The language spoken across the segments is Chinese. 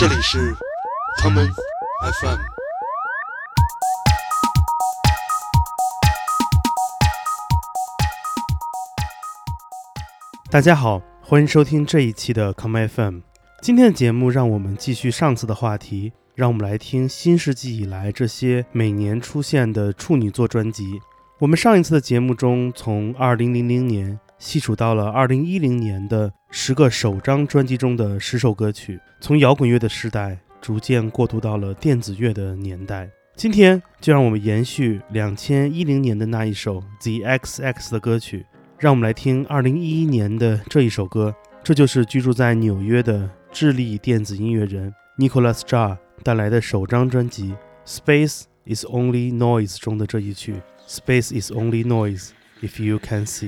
这里是 common FM。大家好，欢迎收听这一期的 Come FM。今天的节目让我们继续上次的话题，让我们来听新世纪以来这些每年出现的处女座专辑。我们上一次的节目中，从2000年细数到了2010年的十个首张专辑中的十首歌曲，从摇滚乐的时代逐渐过渡到了电子乐的年代。今天就让我们延续2010年的那一首 The XX 的歌曲。让我们来听二零一一年的这一首歌，这就是居住在纽约的智利电子音乐人 Nicolas Jar 带来的首张专辑《Space Is Only Noise》中的这一曲《Space Is Only Noise If You Can See》。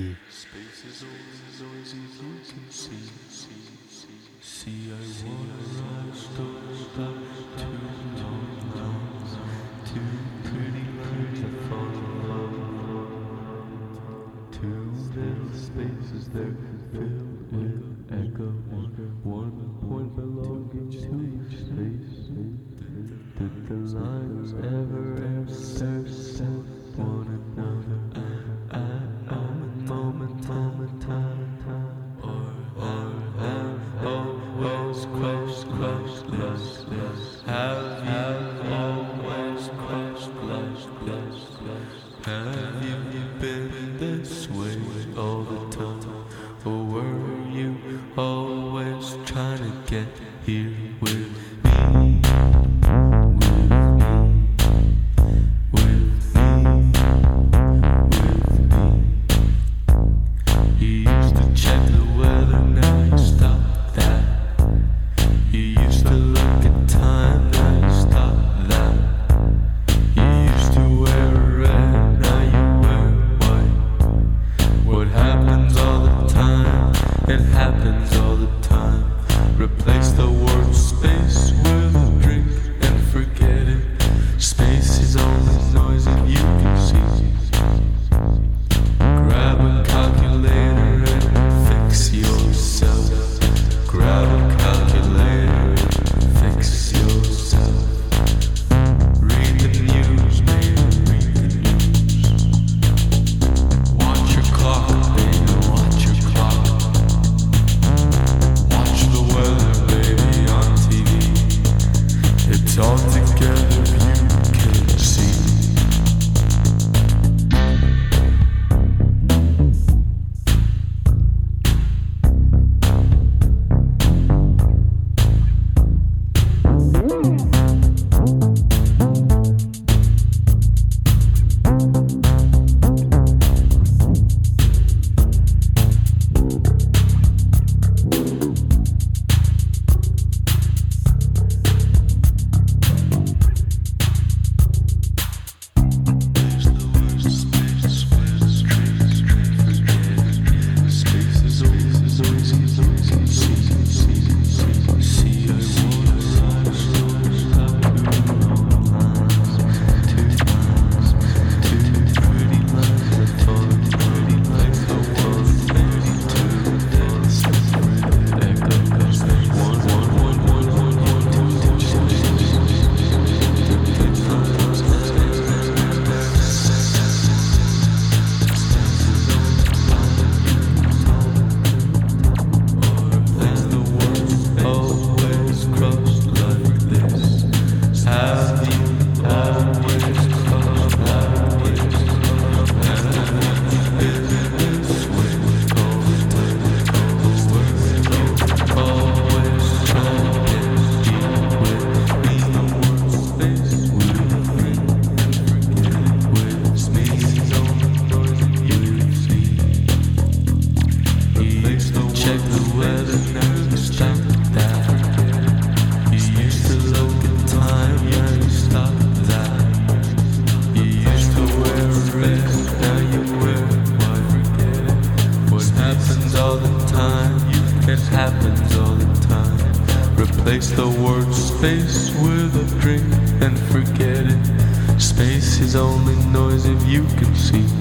the word space with a drink and forget it. Space is only noise if you can see.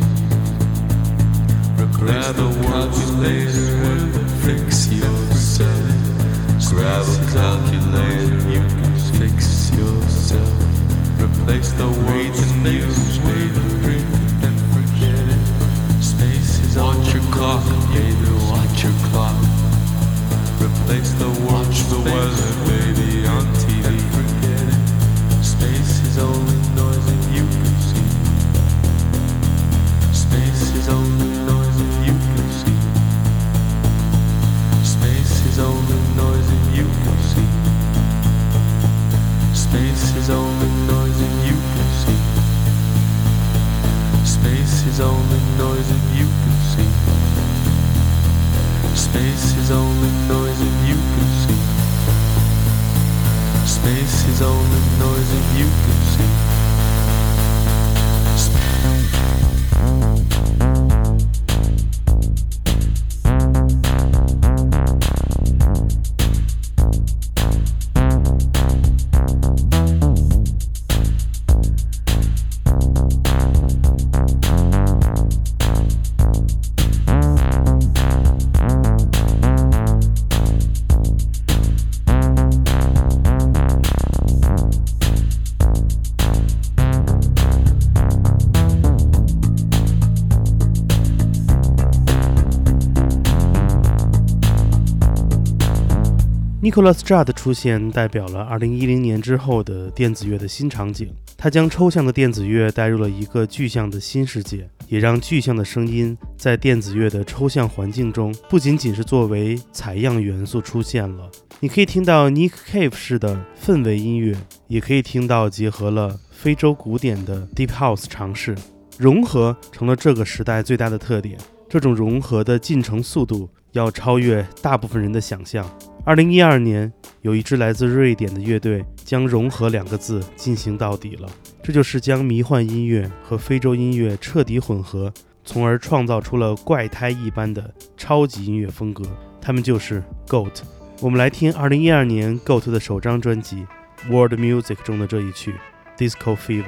Nicholas Judd 的出现代表了2010年之后的电子乐的新场景。他将抽象的电子乐带入了一个具象的新世界，也让具象的声音在电子乐的抽象环境中不仅仅是作为采样元素出现了。你可以听到 Nick Cave 式的氛围音乐，也可以听到结合了非洲古典的 Deep House 尝试。融合成了这个时代最大的特点。这种融合的进程速度要超越大部分人的想象。二零一二年，有一支来自瑞典的乐队将“融合”两个字进行到底了。这就是将迷幻音乐和非洲音乐彻底混合，从而创造出了怪胎一般的超级音乐风格。他们就是 Goat。我们来听二零一二年 Goat 的首张专辑《World Music》中的这一曲《Disco Fever》。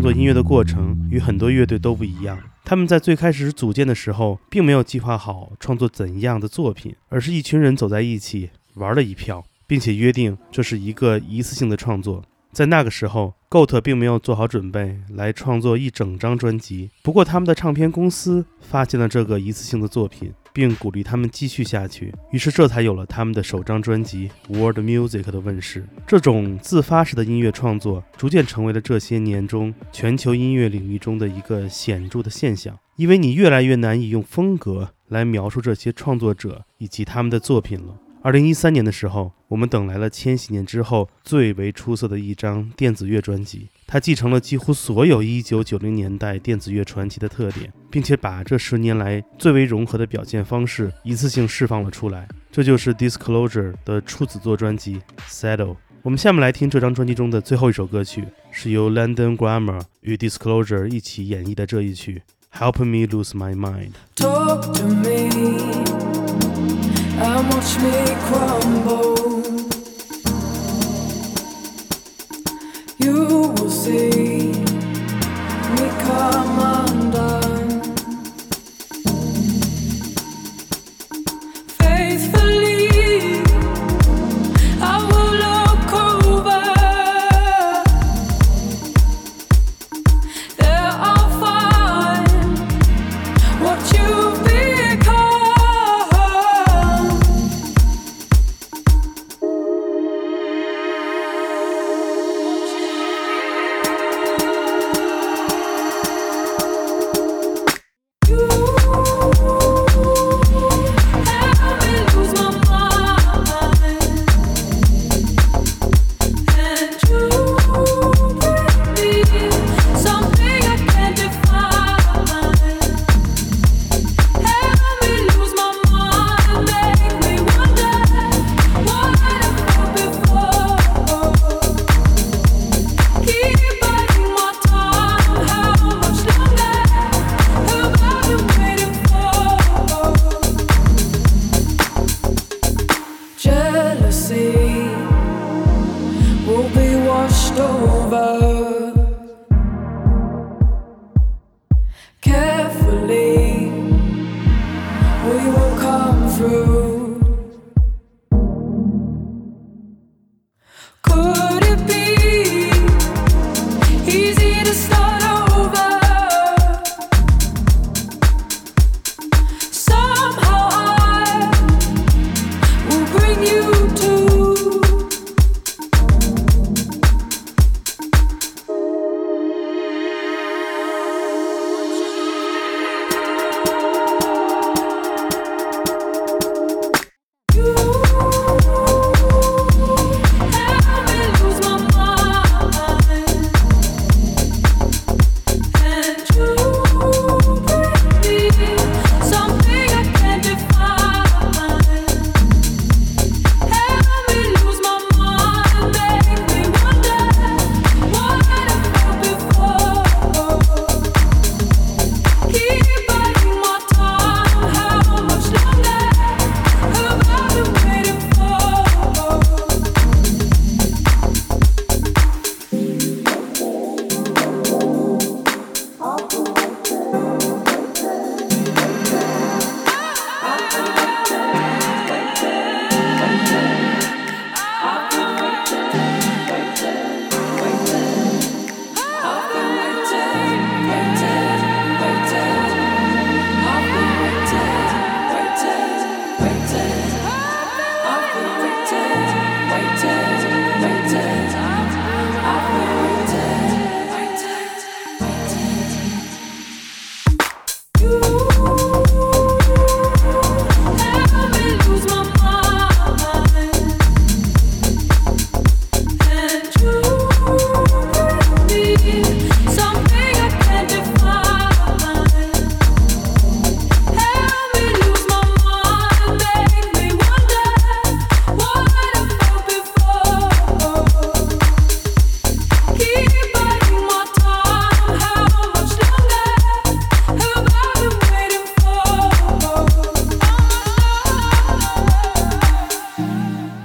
创作音乐的过程与很多乐队都不一样。他们在最开始组建的时候，并没有计划好创作怎样的作品，而是一群人走在一起玩了一票，并且约定这是一个一次性的创作。在那个时候，Goat 并没有做好准备来创作一整张专辑。不过，他们的唱片公司发现了这个一次性的作品，并鼓励他们继续下去。于是，这才有了他们的首张专辑《World Music》的问世。这种自发式的音乐创作，逐渐成为了这些年中全球音乐领域中的一个显著的现象。因为你越来越难以用风格来描述这些创作者以及他们的作品了。二零一三年的时候，我们等来了千禧年之后最为出色的一张电子乐专辑。它继承了几乎所有一九九零年代电子乐传奇的特点，并且把这十年来最为融合的表现方式一次性释放了出来。这就是 Disclosure 的处子作专辑《Saddle》。我们下面来听这张专辑中的最后一首歌曲，是由 London Grammar 与 Disclosure 一起演绎的这一曲《Help Me Lose My Mind》。Talk to me and watch me crumble. You will see me come undone.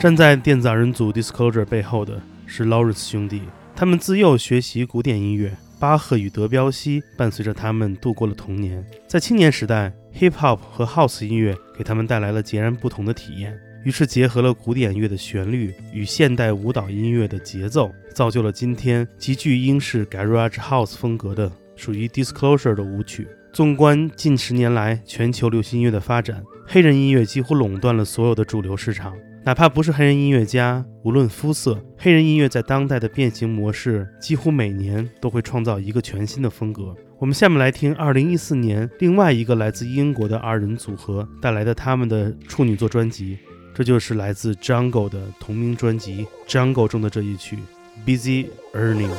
站在电子二人组 Disclosure 背后的是 Lawrence 兄弟，他们自幼学习古典音乐，巴赫与德彪西伴随着他们度过了童年。在青年时代，hip hop 和 house 音乐给他们带来了截然不同的体验，于是结合了古典乐的旋律与现代舞蹈音乐的节奏，造就了今天极具英式 garage house 风格的属于 Disclosure 的舞曲。纵观近十年来全球流行音乐的发展，黑人音乐几乎垄断了所有的主流市场。哪怕不是黑人音乐家，无论肤色，黑人音乐在当代的变形模式几乎每年都会创造一个全新的风格。我们下面来听2014年另外一个来自英国的二人组合带来的他们的处女作专辑，这就是来自 Jungle 的同名专辑《Jungle》中的这一曲《Busy Earning》。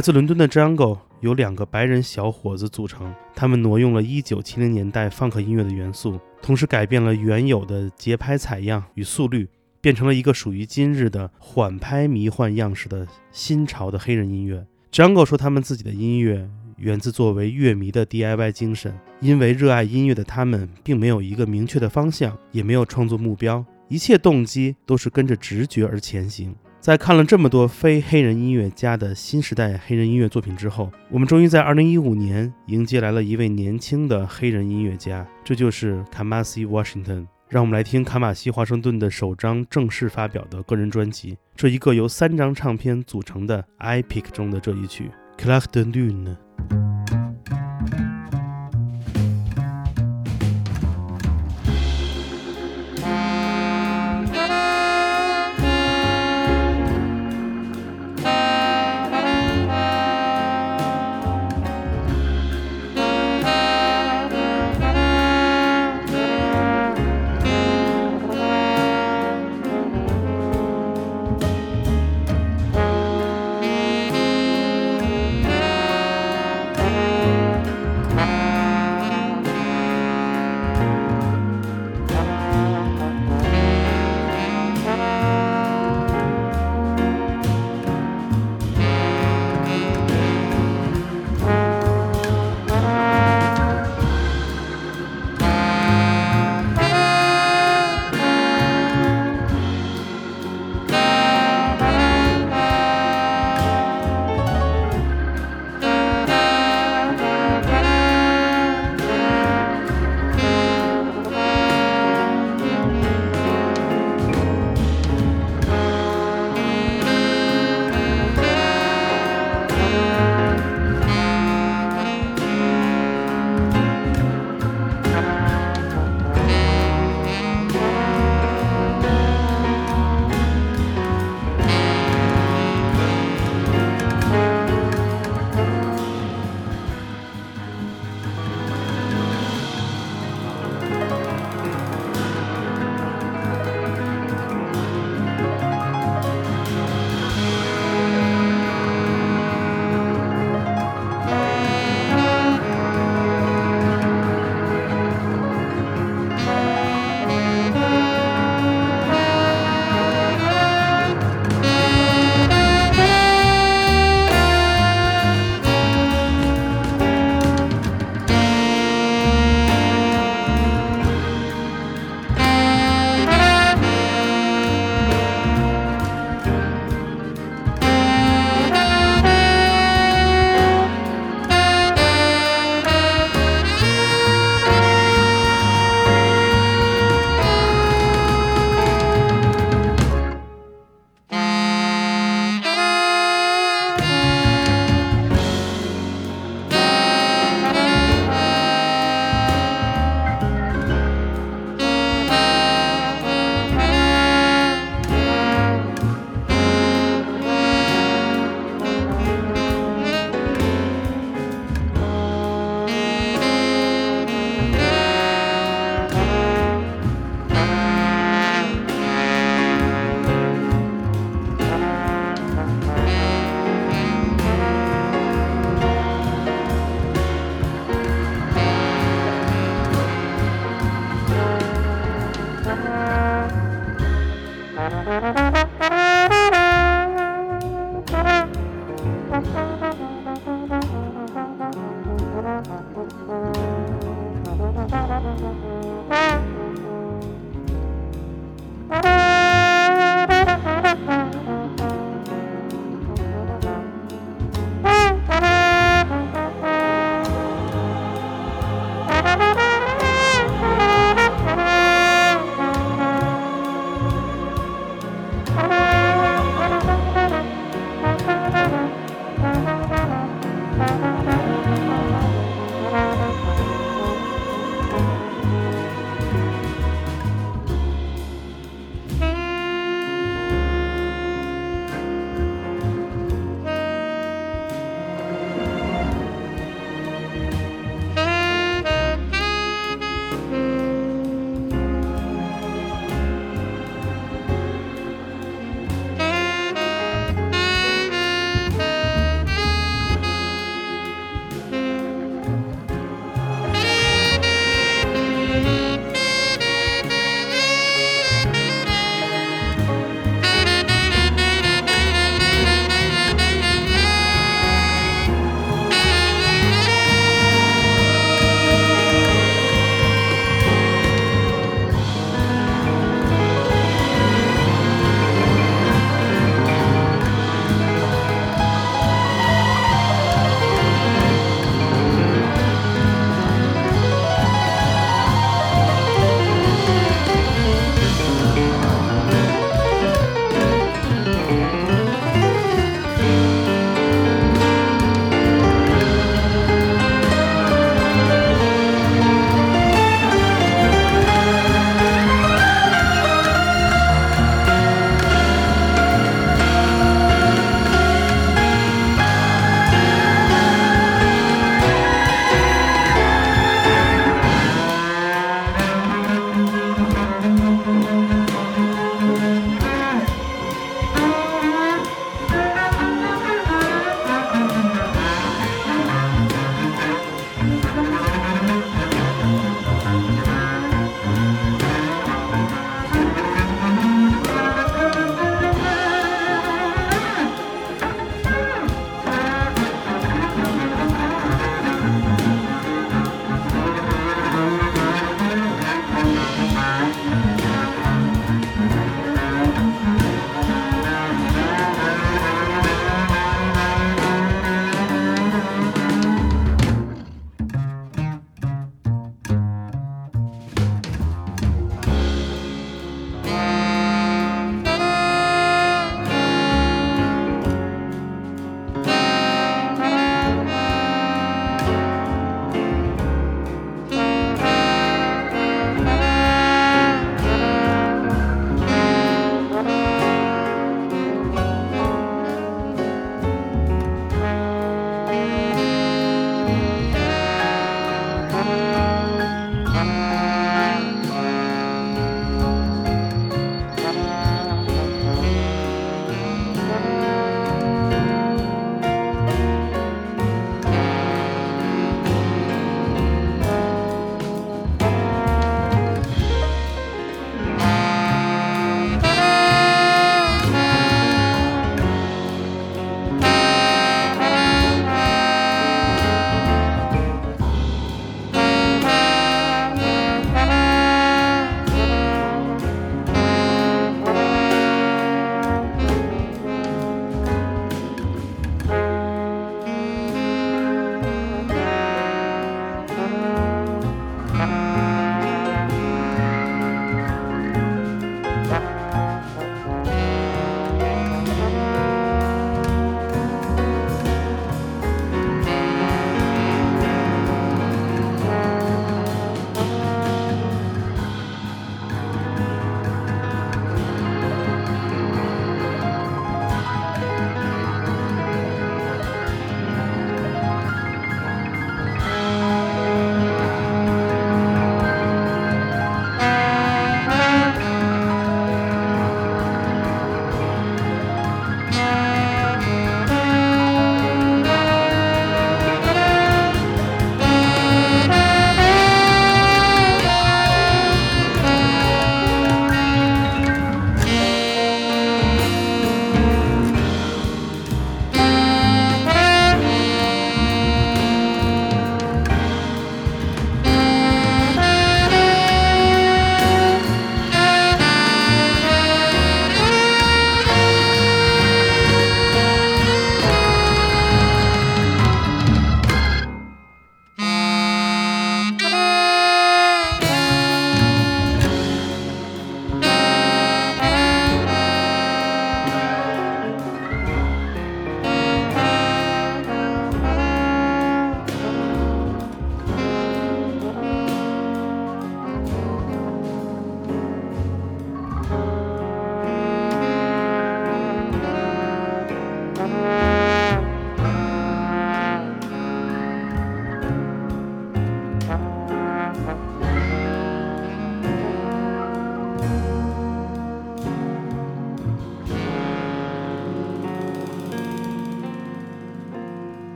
来自伦敦的 Jungle 由两个白人小伙子组成，他们挪用了1970年代 funk 音乐的元素，同时改变了原有的节拍采样与速率，变成了一个属于今日的缓拍迷幻样式的新潮的黑人音乐。Jungle 说，他们自己的音乐源自作为乐迷的 DIY 精神，因为热爱音乐的他们并没有一个明确的方向，也没有创作目标，一切动机都是跟着直觉而前行。在看了这么多非黑人音乐家的新时代黑人音乐作品之后，我们终于在2015年迎接来了一位年轻的黑人音乐家，这就是卡马西 Washington。让我们来听卡马西华盛顿的首张正式发表的个人专辑，这一个由三张唱片组成的 I Pick 中的这一曲《Clair de Lune》。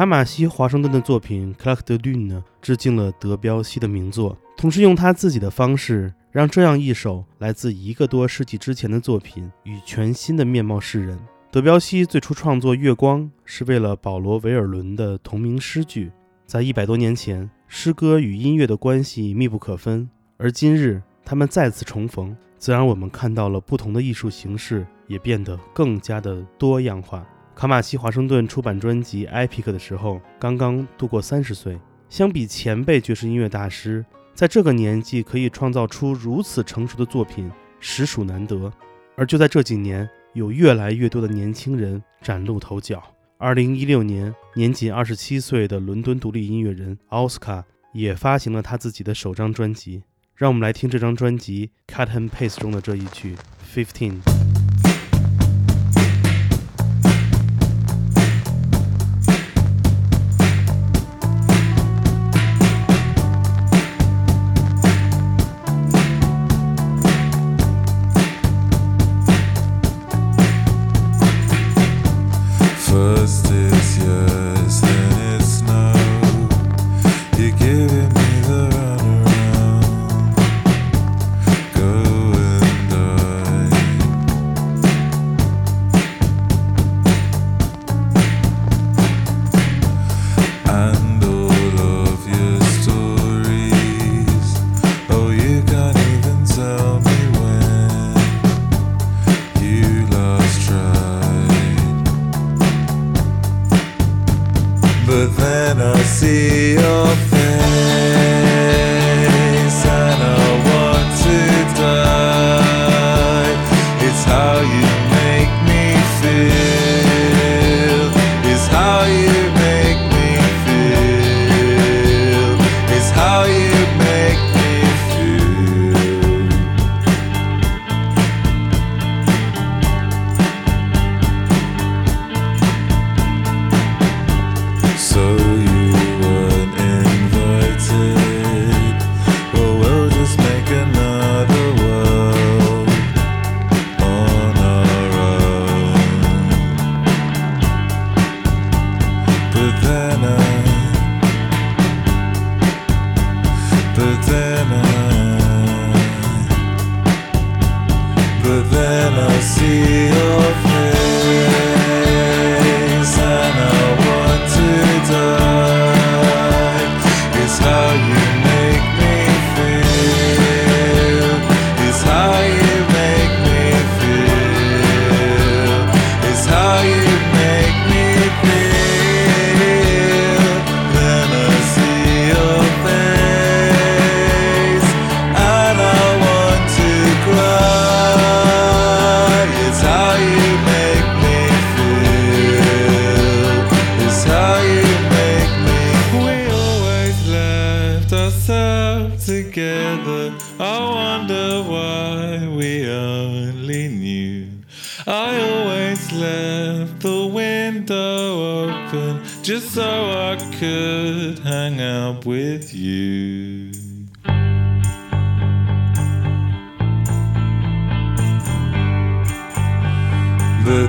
卡马西·华盛顿的作品《Clark de Lune》呢，致敬了德彪西的名作，同时用他自己的方式，让这样一首来自一个多世纪之前的作品以全新的面貌示人。德彪西最初创作《月光》是为了保罗·维尔伦的同名诗句，在一百多年前，诗歌与音乐的关系密不可分，而今日他们再次重逢，自然我们看到了不同的艺术形式也变得更加的多样化。卡马西·华盛顿出版专辑《Epic》的时候，刚刚度过三十岁。相比前辈爵士音乐大师，在这个年纪可以创造出如此成熟的作品，实属难得。而就在这几年，有越来越多的年轻人崭露头角。二零一六年，年仅二十七岁的伦敦独立音乐人奥斯卡也发行了他自己的首张专辑。让我们来听这张专辑《Cut and Paste》中的这一曲《Fifteen》。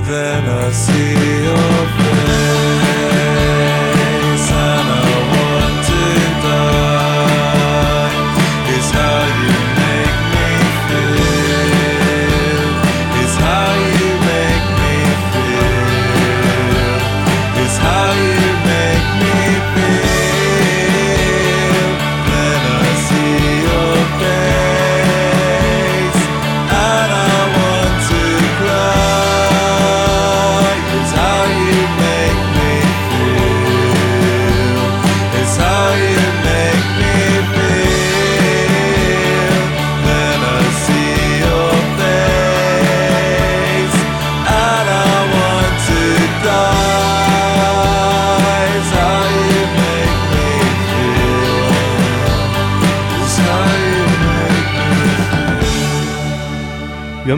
Then I see your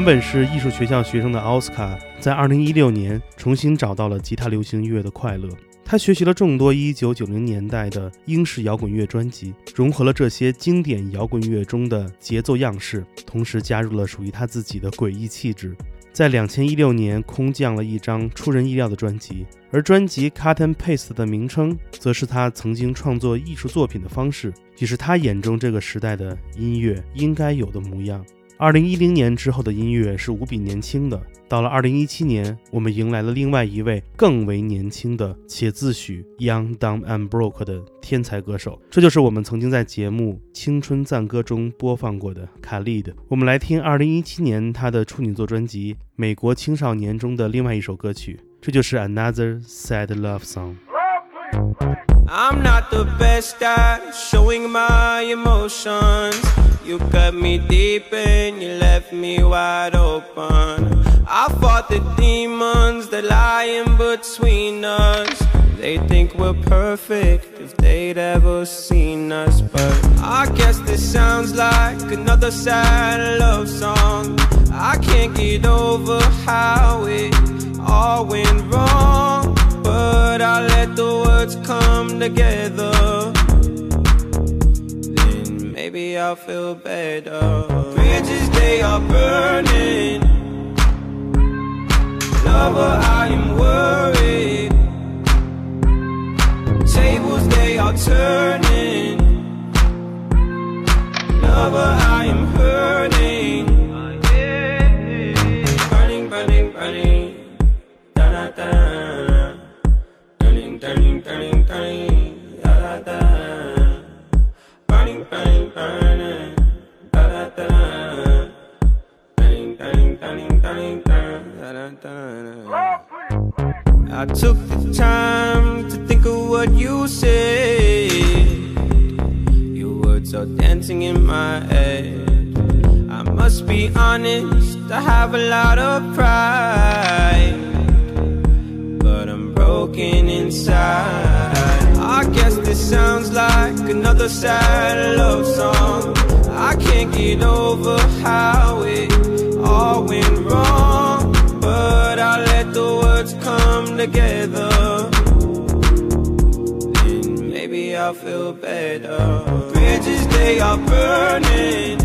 原本是艺术学校学生的奥斯卡，在2016年重新找到了吉他流行音乐的快乐。他学习了众多1990年代的英式摇滚乐专辑，融合了这些经典摇滚乐中的节奏样式，同时加入了属于他自己的诡异气质。在两千一六年空降了一张出人意料的专辑，而专辑《Cut and Paste》的名称，则是他曾经创作艺术作品的方式，也是他眼中这个时代的音乐应该有的模样。二零一零年之后的音乐是无比年轻的，到了二零一七年，我们迎来了另外一位更为年轻的且自诩 Young, Dumb and Broke 的天才歌手，这就是我们曾经在节目《青春赞歌》中播放过的卡利的。我们来听二零一七年他的处女作专辑《美国青少年》中的另外一首歌曲，这就是 Another Sad Love Song。I'm not the best at showing my emotions. You cut me deep and you left me wide open. I fought the demons that lie in between us. They think we're perfect if they'd ever seen us. But I guess this sounds like another sad love song. I can't get over how it all went wrong. But I let the words come together. Maybe I'll feel better. Bridges, they are burning. Lover, I am worried. Tables, they are turning. Lover, I am hurting. I took the time to think of what you said. Your words are dancing in my head. I must be honest, I have a lot of pride. But I'm broken inside. I guess this sounds like another sad love song. I can't get over how it all went wrong. Words come together. Then maybe I'll feel better. Bridges, they are burning.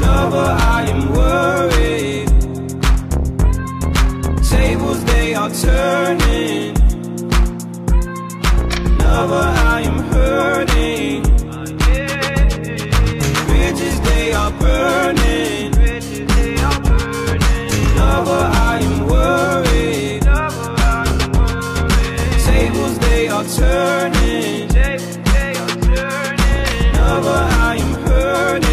Lover, I am worried. Tables, they are turning. Lover, I am hurting. Bridges, they are burning. Lover, I am worried. Tables, they are turning. Lover, I am hurting.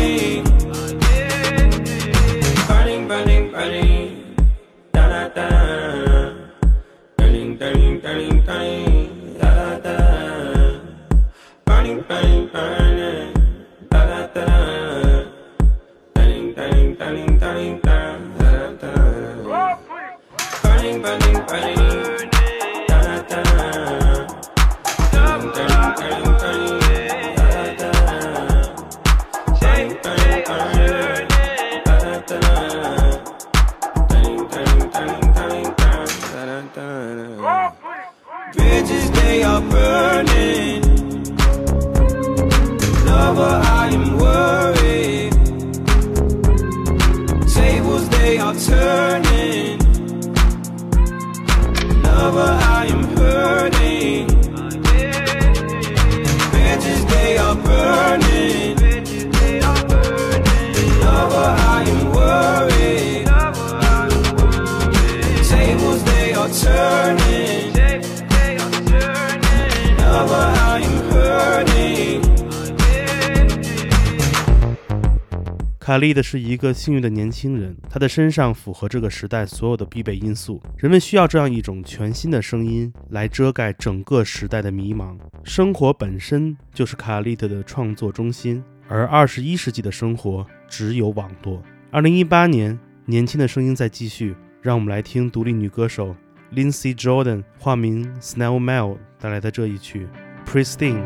morning. 卡利的是一个幸运的年轻人，他的身上符合这个时代所有的必备因素。人们需要这样一种全新的声音来遮盖整个时代的迷茫。生活本身就是卡利特的创作中心，而二十一世纪的生活只有网络。二零一八年，年轻的声音在继续，让我们来听独立女歌手 Lindsay Jordan（ 化名 Snail Mail） 带来的这一曲《Pristine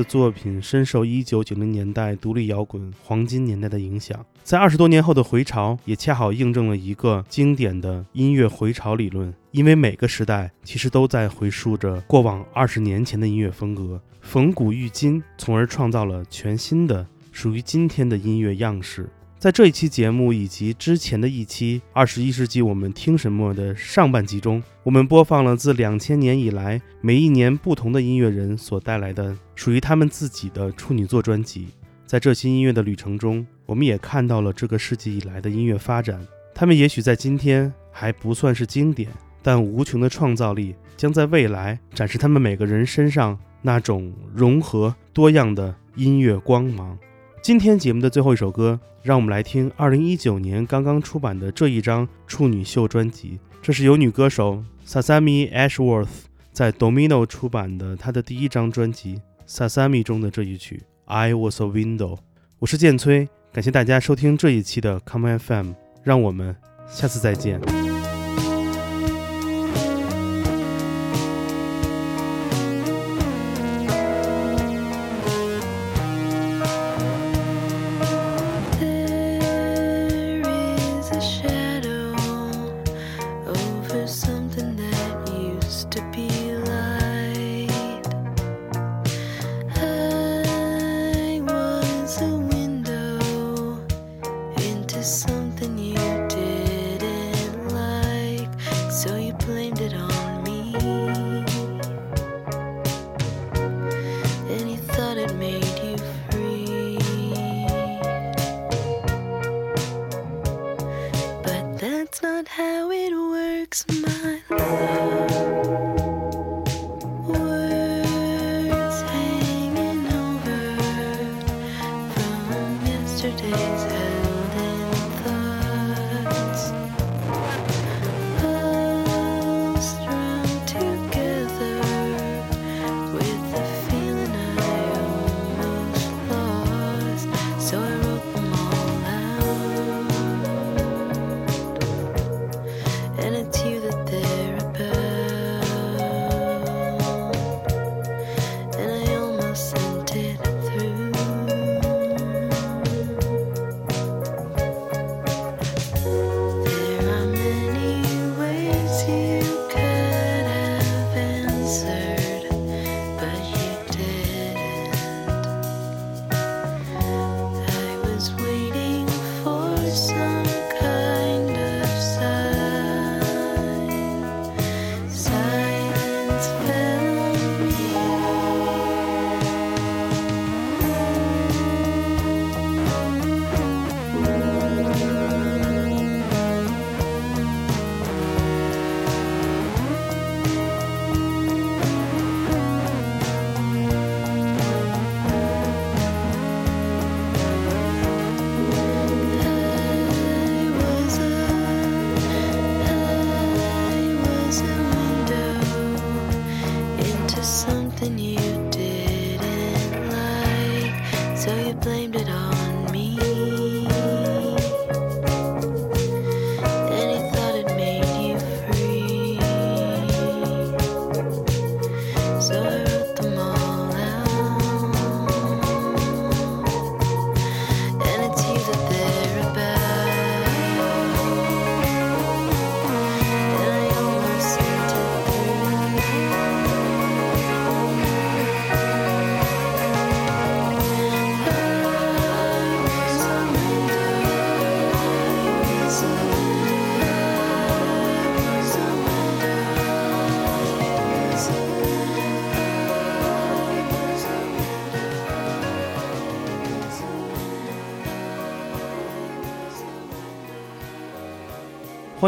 的作品深受1990年代独立摇滚黄金年代的影响，在二十多年后的回潮，也恰好印证了一个经典的音乐回潮理论。因为每个时代其实都在回溯着过往二十年前的音乐风格，逢古遇今，从而创造了全新的属于今天的音乐样式。在这一期节目以及之前的一期《二十一世纪我们听什么》的上半集中，我们播放了自两千年以来每一年不同的音乐人所带来的属于他们自己的处女作专辑。在这些音乐的旅程中，我们也看到了这个世纪以来的音乐发展。他们也许在今天还不算是经典，但无穷的创造力将在未来展示他们每个人身上那种融合多样的音乐光芒。今天节目的最后一首歌，让我们来听2019年刚刚出版的这一张处女秀专辑。这是由女歌手 Sasami Ashworth 在 Domino 出版的她的第一张专辑《Sasami》中的这一曲《I Was a Window》。我是建崔，感谢大家收听这一期的 Come FM，让我们下次再见。